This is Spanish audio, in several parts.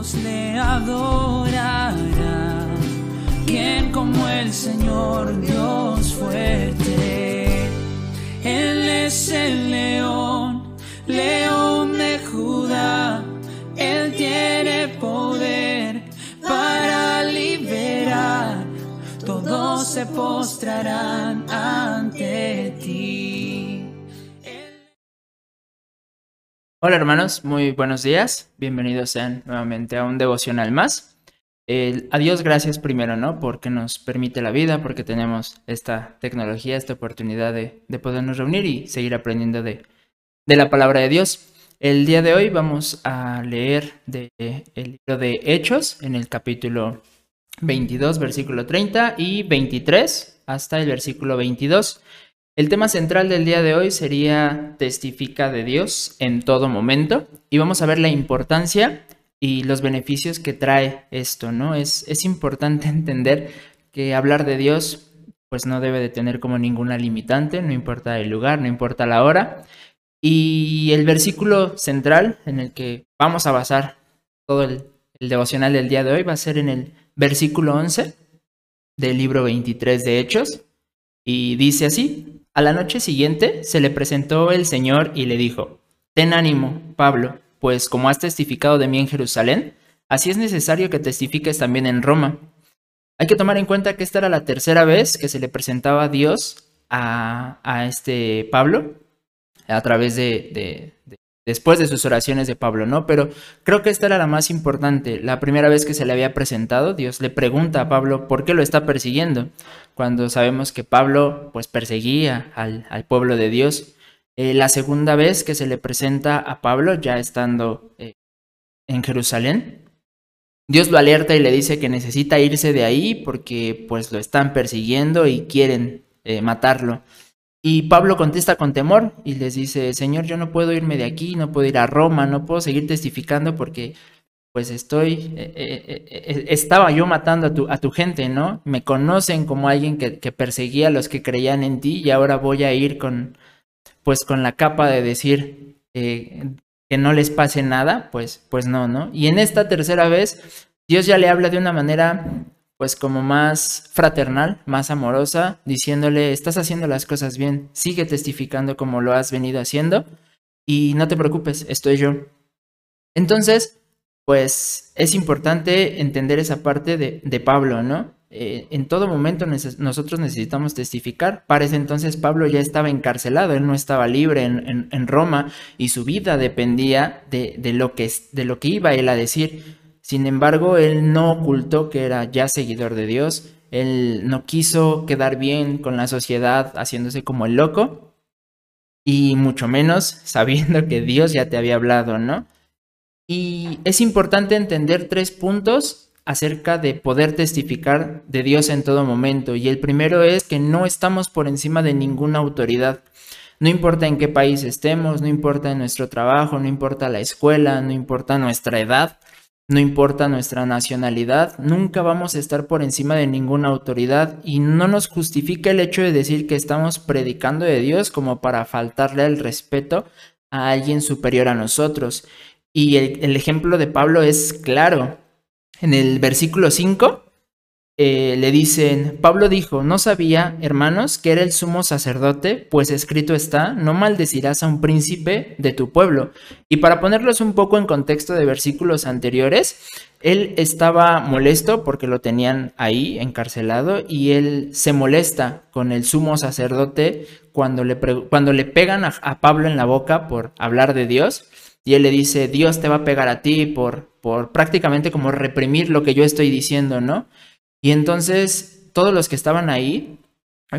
le adorarán. ¿Quién como el Señor Dios fuerte? Él es el león, león de Judá. Él tiene poder para liberar. Todos se postrarán ante Hola hermanos, muy buenos días. Bienvenidos sean nuevamente a un devocional más. El, a Dios gracias primero, ¿no? Porque nos permite la vida, porque tenemos esta tecnología, esta oportunidad de, de podernos reunir y seguir aprendiendo de, de, la palabra de Dios. El día de hoy vamos a leer de, el libro de Hechos en el capítulo 22, versículo 30 y 23 hasta el versículo 22. El tema central del día de hoy sería testifica de Dios en todo momento y vamos a ver la importancia y los beneficios que trae esto, ¿no? Es, es importante entender que hablar de Dios pues no debe de tener como ninguna limitante, no importa el lugar, no importa la hora. Y el versículo central en el que vamos a basar todo el, el devocional del día de hoy va a ser en el versículo 11 del libro 23 de Hechos y dice así, a la noche siguiente se le presentó el Señor y le dijo, Ten ánimo, Pablo, pues como has testificado de mí en Jerusalén, así es necesario que testifiques también en Roma. Hay que tomar en cuenta que esta era la tercera vez que se le presentaba Dios a, a este Pablo a través de, de, después de sus oraciones de Pablo, ¿no? Pero creo que esta era la más importante. La primera vez que se le había presentado, Dios le pregunta a Pablo por qué lo está persiguiendo, cuando sabemos que Pablo pues perseguía al, pueblo de Dios. Eh, la segunda vez que se le presenta a Pablo, ya estando eh, en Jerusalén, Dios lo alerta y le dice que necesita irse de ahí porque pues lo están persiguiendo y quieren eh, matarlo. Y Pablo contesta con temor y les dice, Señor, yo no puedo irme de aquí, no puedo ir a Roma, no puedo seguir testificando porque pues estoy, eh, eh, eh, estaba yo matando a tu, a tu, gente, ¿no? Me conocen como alguien que, que, perseguía a los que creían en ti y ahora voy a ir con, pues con la capa de decir que no les pase nada, pues, pues no, ¿no? Y en esta tercera vez, Dios ya le habla de una manera pues como más fraternal, más amorosa, diciéndole, estás haciendo las cosas bien, sigue testificando como lo has venido haciendo y no te preocupes, estoy yo. Entonces, pues es importante entender esa parte de, de Pablo, ¿no? Eh, en todo momento nosotros necesitamos testificar. Para ese entonces Pablo ya estaba encarcelado, él no estaba libre en, en, en Roma y su vida dependía de, de, lo que, de lo que iba él a decir. Sin embargo, él no ocultó que era ya seguidor de Dios, él no quiso quedar bien con la sociedad haciéndose como el loco, y mucho menos sabiendo que Dios ya te había hablado, ¿no? Y es importante entender tres puntos acerca de poder testificar de Dios en todo momento. Y el primero es que no estamos por encima de ninguna autoridad. No importa en qué país estemos, no importa nuestro trabajo, no importa la escuela, no importa nuestra edad, no importa nuestra nacionalidad, nunca vamos a estar por encima de ninguna autoridad y no nos justifica el hecho de decir que estamos predicando de Dios como para faltarle el respeto a alguien superior a nosotros. Y el, el ejemplo de Pablo es claro. En el versículo 5 eh, le dicen, Pablo dijo, no sabía, hermanos, que era el sumo sacerdote, pues escrito está, no maldecirás a un príncipe de tu pueblo. Y para ponerlos un poco en contexto de versículos anteriores, él estaba molesto porque lo tenían ahí encarcelado y él se molesta con el sumo sacerdote cuando le, cuando le pegan a, a Pablo en la boca por hablar de Dios. Y él le dice, Dios te va a pegar a ti por, por prácticamente como reprimir lo que yo estoy diciendo, ¿no? Y entonces todos los que estaban ahí,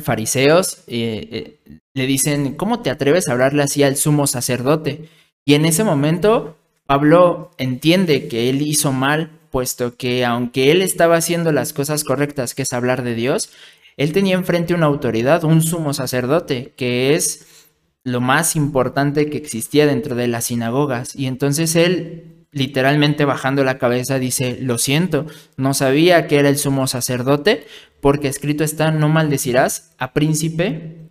fariseos, eh, eh, le dicen, ¿cómo te atreves a hablarle así al sumo sacerdote? Y en ese momento Pablo entiende que él hizo mal, puesto que aunque él estaba haciendo las cosas correctas, que es hablar de Dios, él tenía enfrente una autoridad, un sumo sacerdote, que es lo más importante que existía dentro de las sinagogas. Y entonces él literalmente bajando la cabeza dice, lo siento, no sabía que era el sumo sacerdote, porque escrito está, no maldecirás a príncipe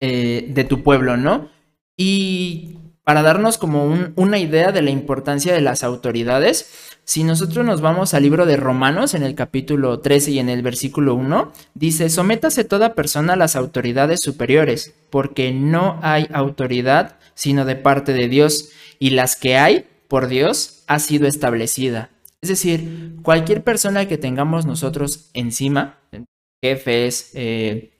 eh, de tu pueblo, ¿no? Y para darnos como una idea de la importancia de las autoridades, si nosotros nos vamos al libro de Romanos en el capítulo 13 y en el versículo 1, dice, sométase toda persona a las autoridades superiores, porque no hay autoridad sino de parte de Dios, y las que hay por Dios ha sido establecida. Es decir, cualquier persona que tengamos nosotros encima, jefes, eh,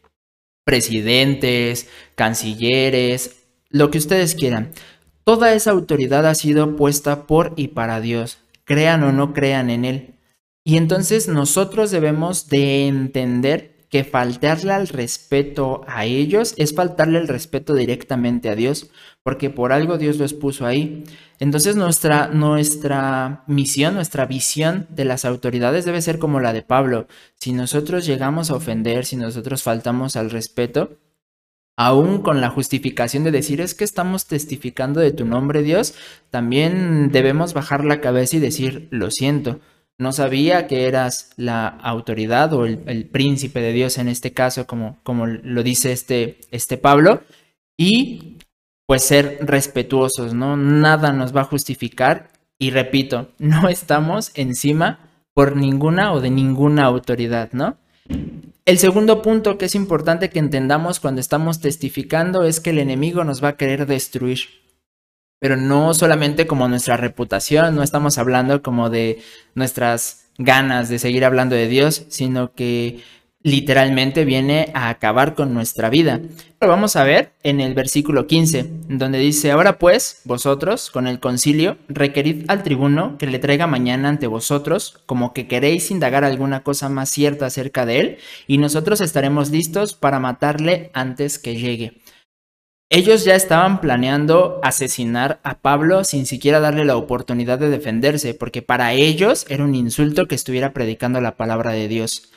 presidentes, cancilleres, lo que ustedes quieran, toda esa autoridad ha sido puesta por y para Dios crean o no crean en Él. Y entonces nosotros debemos de entender que faltarle al respeto a ellos es faltarle el respeto directamente a Dios, porque por algo Dios los puso ahí. Entonces nuestra, nuestra misión, nuestra visión de las autoridades debe ser como la de Pablo. Si nosotros llegamos a ofender, si nosotros faltamos al respeto, aún con la justificación de decir es que estamos testificando de tu nombre Dios, también debemos bajar la cabeza y decir lo siento. No sabía que eras la autoridad o el, príncipe de Dios en este caso, como, como lo dice este, este Pablo, y pues ser respetuosos, ¿no? Nada nos va a justificar y repito, no estamos encima por ninguna o de ninguna autoridad, ¿no? El segundo punto que es importante que entendamos cuando estamos testificando es que el enemigo nos va a querer destruir. Pero no solamente como nuestra reputación, no estamos hablando como de nuestras ganas de seguir hablando de Dios, sino que literalmente viene a acabar con nuestra vida. Lo vamos a ver en el versículo 15, donde dice, ahora pues, vosotros, con el concilio, requerid al tribuno que le traiga mañana ante vosotros, como que queréis indagar alguna cosa más cierta acerca de él, y nosotros estaremos listos para matarle antes que llegue. Ellos ya estaban planeando asesinar a Pablo sin siquiera darle la oportunidad de defenderse, porque para ellos era un insulto que estuviera predicando la palabra de Dios.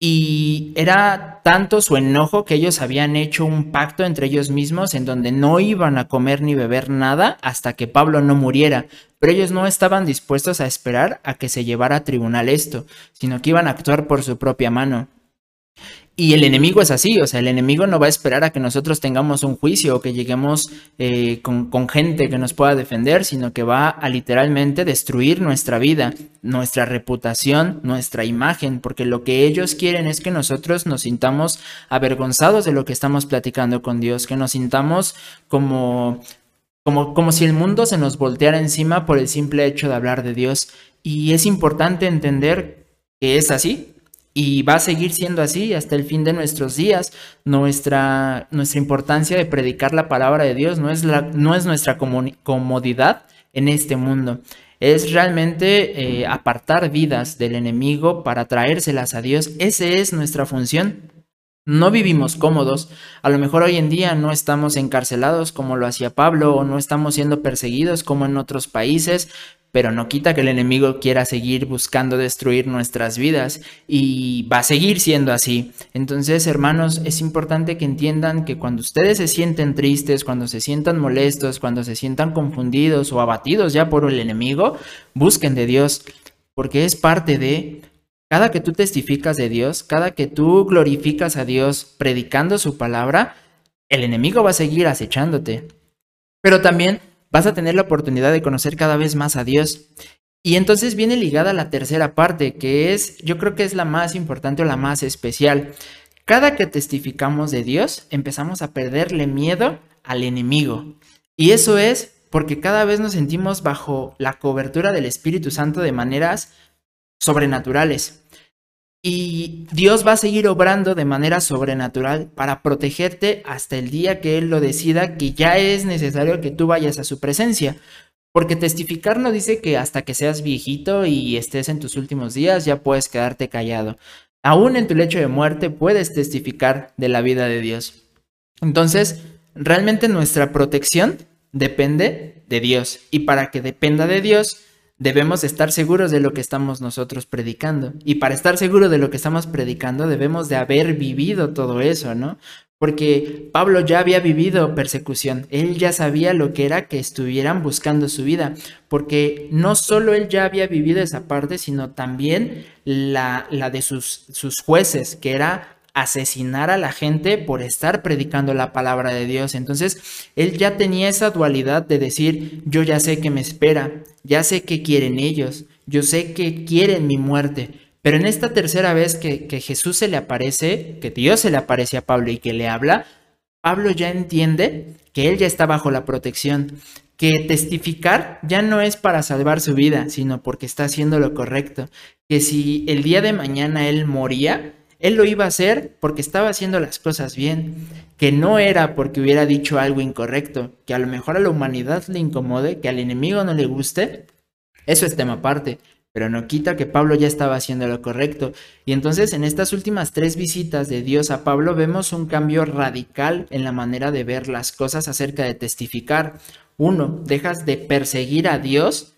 Y era tanto su enojo que ellos habían hecho un pacto entre ellos mismos en donde no iban a comer ni beber nada hasta que Pablo no muriera. Pero ellos no estaban dispuestos a esperar a que se llevara a tribunal esto, sino que iban a actuar por su propia mano. Y el enemigo es así, o sea, el enemigo no va a esperar a que nosotros tengamos un juicio o que lleguemos eh, con, con, gente que nos pueda defender, sino que va a literalmente destruir nuestra vida, nuestra reputación, nuestra imagen, porque lo que ellos quieren es que nosotros nos sintamos avergonzados de lo que estamos platicando con Dios, que nos sintamos como, como, como si el mundo se nos volteara encima por el simple hecho de hablar de Dios. Y es importante entender que es así, y va a seguir siendo así hasta el fin de nuestros días. Nuestra, nuestra importancia de predicar la palabra de Dios no es, la, no es nuestra comodidad en este mundo. Es realmente eh, apartar vidas del enemigo para traérselas a Dios. Esa es nuestra función. No vivimos cómodos. A lo mejor hoy en día no estamos encarcelados como lo hacía Pablo o no estamos siendo perseguidos como en otros países, pero no quita que el enemigo quiera seguir buscando destruir nuestras vidas y va a seguir siendo así. Entonces, hermanos, es importante que entiendan que cuando ustedes se sienten tristes, cuando se sientan molestos, cuando se sientan confundidos o abatidos ya por el enemigo, busquen de Dios, porque es parte de cada que tú testificas de Dios, cada que tú glorificas a Dios predicando su palabra, el enemigo va a seguir acechándote. Pero también vas a tener la oportunidad de conocer cada vez más a Dios. Y entonces viene ligada la tercera parte, que es, yo creo que es la más importante o la más especial. Cada que testificamos de Dios, empezamos a perderle miedo al enemigo. Y eso es porque cada vez nos sentimos bajo la cobertura del Espíritu Santo de maneras sobrenaturales. Y Dios va a seguir obrando de manera sobrenatural para protegerte hasta el día que Él lo decida que ya es necesario que tú vayas a su presencia. Porque testificar no dice que hasta que seas viejito y estés en tus últimos días ya puedes quedarte callado. Aún en tu lecho de muerte puedes testificar de la vida de Dios. Entonces, realmente nuestra protección depende de Dios. Y para que dependa de Dios, debemos estar seguros de lo que estamos nosotros predicando. Y para estar seguros de lo que estamos predicando, debemos de haber vivido todo eso, ¿no? Porque Pablo ya había vivido persecución, él ya sabía lo que era que estuvieran buscando su vida, porque no solo él ya había vivido esa parte, sino también la, la de sus, sus jueces, que era asesinar a la gente por estar predicando la palabra de Dios. Entonces, él ya tenía esa dualidad de decir, yo ya sé que me espera, ya sé que quieren ellos, yo sé que quieren mi muerte. Pero en esta tercera vez que, que Jesús se le aparece, que Dios se le aparece a Pablo y que le habla, Pablo ya entiende que él ya está bajo la protección, que testificar ya no es para salvar su vida, sino porque está haciendo lo correcto, que si el día de mañana él moría, él lo iba a hacer porque estaba haciendo las cosas bien, que no era porque hubiera dicho algo incorrecto, que a lo mejor a la humanidad le incomode, que al enemigo no le guste, eso es tema aparte, pero no quita que Pablo ya estaba haciendo lo correcto. Y entonces en estas últimas tres visitas de Dios a Pablo vemos un cambio radical en la manera de ver las cosas acerca de testificar. Uno, dejas de perseguir a Dios,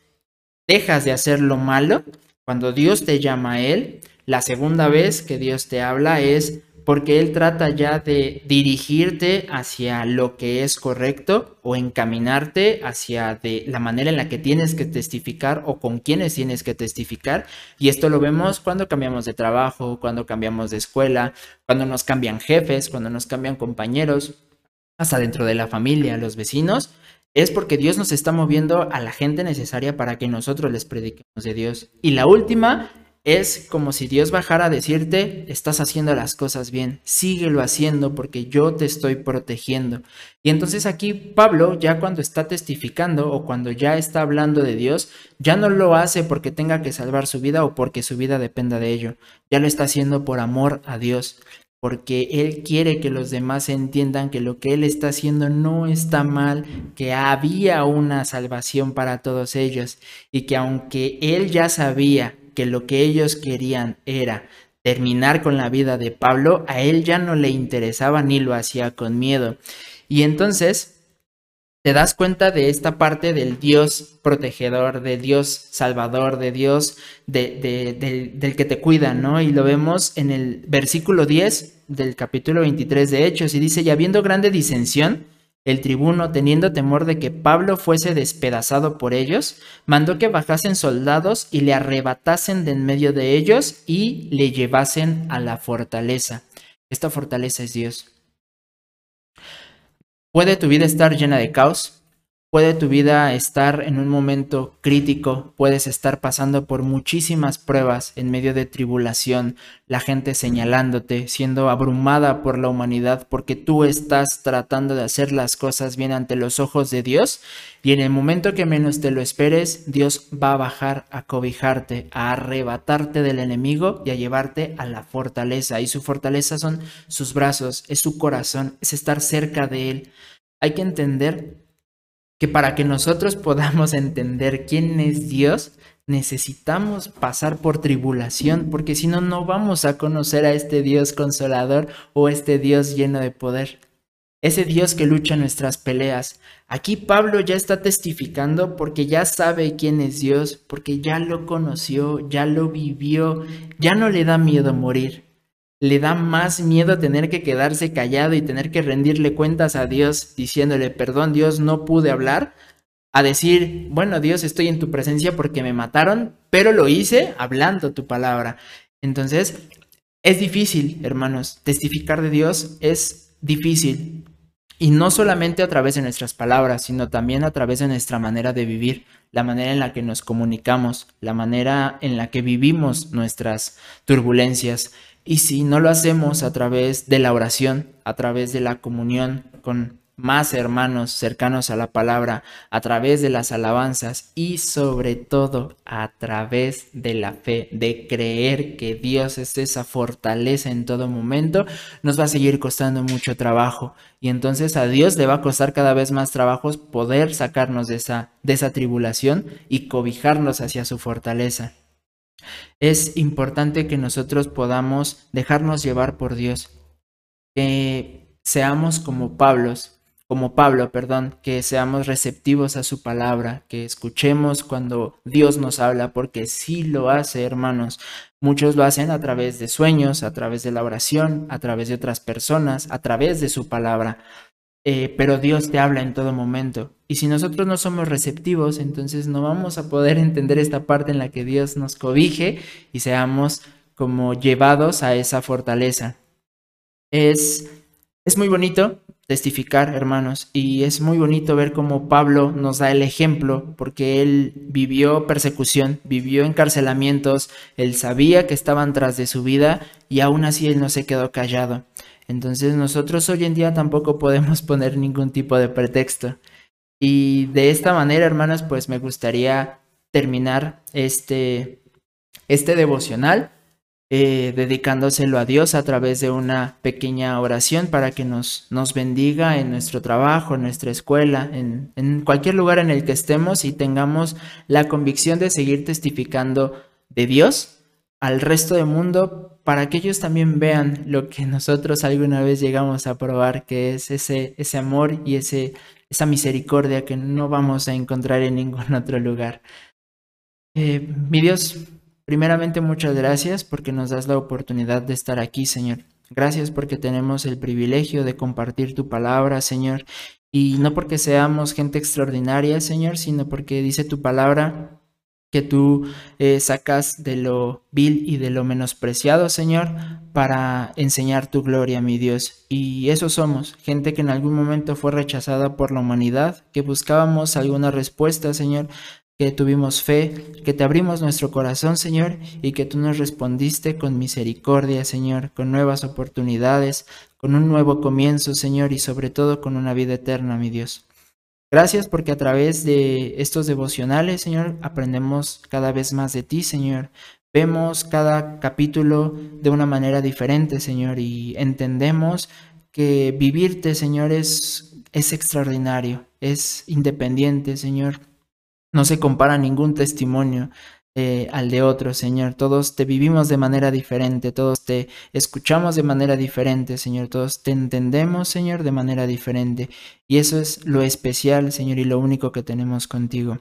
dejas de hacer lo malo cuando Dios te llama a Él. La segunda vez que Dios te habla es porque Él trata ya de dirigirte hacia lo que es correcto o encaminarte hacia de la manera en la que tienes que testificar o con quienes tienes que testificar. Y esto lo vemos cuando cambiamos de trabajo, cuando cambiamos de escuela, cuando nos cambian jefes, cuando nos cambian compañeros, hasta dentro de la familia, los vecinos. Es porque Dios nos está moviendo a la gente necesaria para que nosotros les prediquemos de Dios. Y la última es como si Dios bajara a decirte, estás haciendo las cosas bien, síguelo haciendo porque yo te estoy protegiendo. Y entonces aquí Pablo, ya cuando está testificando o cuando ya está hablando de Dios, ya no lo hace porque tenga que salvar su vida o porque su vida dependa de ello, ya lo está haciendo por amor a Dios porque Él quiere que los demás entiendan que lo que Él está haciendo no está mal, que había una salvación para todos ellos y que aunque Él ya sabía que lo que ellos querían era terminar con la vida de Pablo, a él ya no le interesaba ni lo hacía con miedo. Y entonces te das cuenta de esta parte del Dios protegedor, de Dios salvador, de Dios del que te cuida, ¿no? Y lo vemos en el versículo 10 del capítulo 23 de Hechos y dice, y habiendo grande disensión, el tribuno, teniendo temor de que Pablo fuese despedazado por ellos, mandó que bajasen soldados y le arrebatasen de en medio de ellos y le llevasen a la fortaleza. Esta fortaleza es Dios. ¿Puede tu vida estar llena de caos? Puede tu vida estar en un momento crítico, puedes estar pasando por muchísimas pruebas en medio de tribulación, la gente señalándote, siendo abrumada por la humanidad porque tú estás tratando de hacer las cosas bien ante los ojos de Dios y en el momento que menos te lo esperes, Dios va a bajar a cobijarte, a arrebatarte del enemigo y a llevarte a la fortaleza y su fortaleza son sus brazos, es su corazón, es estar cerca de Él. Hay que entender que para que nosotros podamos entender quién es Dios, necesitamos pasar por tribulación, porque si no, no vamos a conocer a este Dios consolador o este Dios lleno de poder. Ese Dios que lucha nuestras peleas. Aquí Pablo ya está testificando porque ya sabe quién es Dios, porque ya lo conoció, ya lo vivió, ya no le da miedo morir le da más miedo tener que quedarse callado y tener que rendirle cuentas a Dios diciéndole, perdón Dios, no pude hablar, a decir, bueno Dios, estoy en tu presencia porque me mataron, pero lo hice hablando tu palabra. Entonces, es difícil, hermanos, testificar de Dios es difícil. Y no solamente a través de nuestras palabras, sino también a través de nuestra manera de vivir, la manera en la que nos comunicamos, la manera en la que vivimos nuestras turbulencias. Y si no lo hacemos a través de la oración, a través de la comunión con más hermanos cercanos a la palabra, a través de las alabanzas y sobre todo a través de la fe, de creer que Dios es esa fortaleza en todo momento, nos va a seguir costando mucho trabajo. Y entonces a Dios le va a costar cada vez más trabajo poder sacarnos de esa, de esa tribulación y cobijarnos hacia su fortaleza. Es importante que nosotros podamos dejarnos llevar por Dios, que seamos como Pablos, como Pablo, perdón, que seamos receptivos a su palabra, que escuchemos cuando Dios nos habla, porque sí lo hace, hermanos. Muchos lo hacen a través de sueños, a través de la oración, a través de otras personas, a través de su palabra. Eh, pero Dios te habla en todo momento. Y si nosotros no somos receptivos, entonces no vamos a poder entender esta parte en la que Dios nos cobije y seamos como llevados a esa fortaleza. Es, es muy bonito testificar, hermanos, y es muy bonito ver cómo Pablo nos da el ejemplo, porque él vivió persecución, vivió encarcelamientos, él sabía que estaban tras de su vida y aún así él no se quedó callado. Entonces nosotros hoy en día tampoco podemos poner ningún tipo de pretexto. Y de esta manera, hermanos, pues me gustaría terminar este, este devocional eh, dedicándoselo a Dios a través de una pequeña oración para que nos, nos bendiga en nuestro trabajo, en nuestra escuela, en, en cualquier lugar en el que estemos y tengamos la convicción de seguir testificando de Dios al resto del mundo para que ellos también vean lo que nosotros alguna vez llegamos a probar, que es ese, ese amor y ese, esa misericordia que no vamos a encontrar en ningún otro lugar. Eh, mi Dios, primeramente muchas gracias porque nos das la oportunidad de estar aquí, Señor. Gracias porque tenemos el privilegio de compartir tu palabra, Señor. Y no porque seamos gente extraordinaria, Señor, sino porque dice tu palabra que tú eh, sacas de lo vil y de lo menospreciado, Señor, para enseñar tu gloria, mi Dios. Y eso somos, gente que en algún momento fue rechazada por la humanidad, que buscábamos alguna respuesta, Señor, que tuvimos fe, que te abrimos nuestro corazón, Señor, y que tú nos respondiste con misericordia, Señor, con nuevas oportunidades, con un nuevo comienzo, Señor, y sobre todo con una vida eterna, mi Dios. Gracias porque a través de estos devocionales, Señor, aprendemos cada vez más de ti, Señor. Vemos cada capítulo de una manera diferente, Señor, y entendemos que vivirte, Señor, es, es extraordinario, es independiente, Señor no se compara ningún testimonio eh, al de otro, Señor. Todos te vivimos de manera diferente, todos te escuchamos de manera diferente, Señor. Todos te entendemos, Señor, de manera diferente. Y eso es lo especial, Señor, y lo único que tenemos contigo.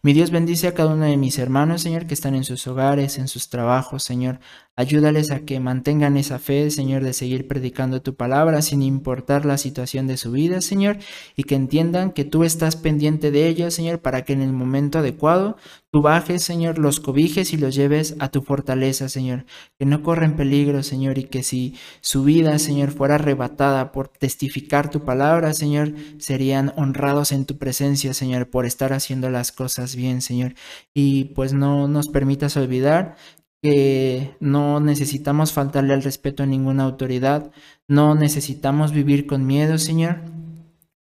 Mi Dios bendice a cada uno de mis hermanos, Señor, que están en sus hogares, en sus trabajos, Señor. Ayúdales a que mantengan esa fe, Señor, de seguir predicando tu palabra sin importar la situación de su vida, Señor, y que entiendan que tú estás pendiente de ellos, Señor, para que en el momento adecuado tú bajes, Señor, los cobijes y los lleves a tu fortaleza, Señor. Que no corren peligro, Señor, y que si su vida, Señor, fuera arrebatada por testificar tu palabra, Señor, serían honrados en tu presencia, Señor, por estar haciendo las cosas bien, Señor. Y pues no nos permitas olvidar que no necesitamos faltarle al respeto a ninguna autoridad, no necesitamos vivir con miedo, Señor,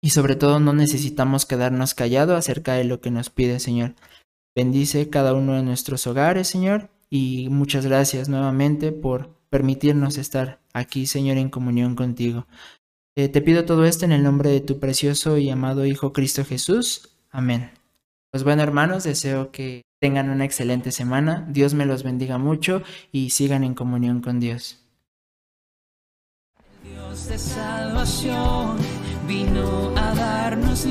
y sobre todo no necesitamos quedarnos callados acerca de lo que nos pide, Señor. Bendice cada uno de nuestros hogares, Señor, y muchas gracias nuevamente por permitirnos estar aquí, Señor, en comunión contigo. Eh, te pido todo esto en el nombre de tu precioso y amado Hijo Cristo Jesús. Amén. Pues bueno, hermanos, deseo que tengan una excelente semana. Dios me los bendiga mucho y sigan en comunión con Dios. Dios de salvación vino a darnos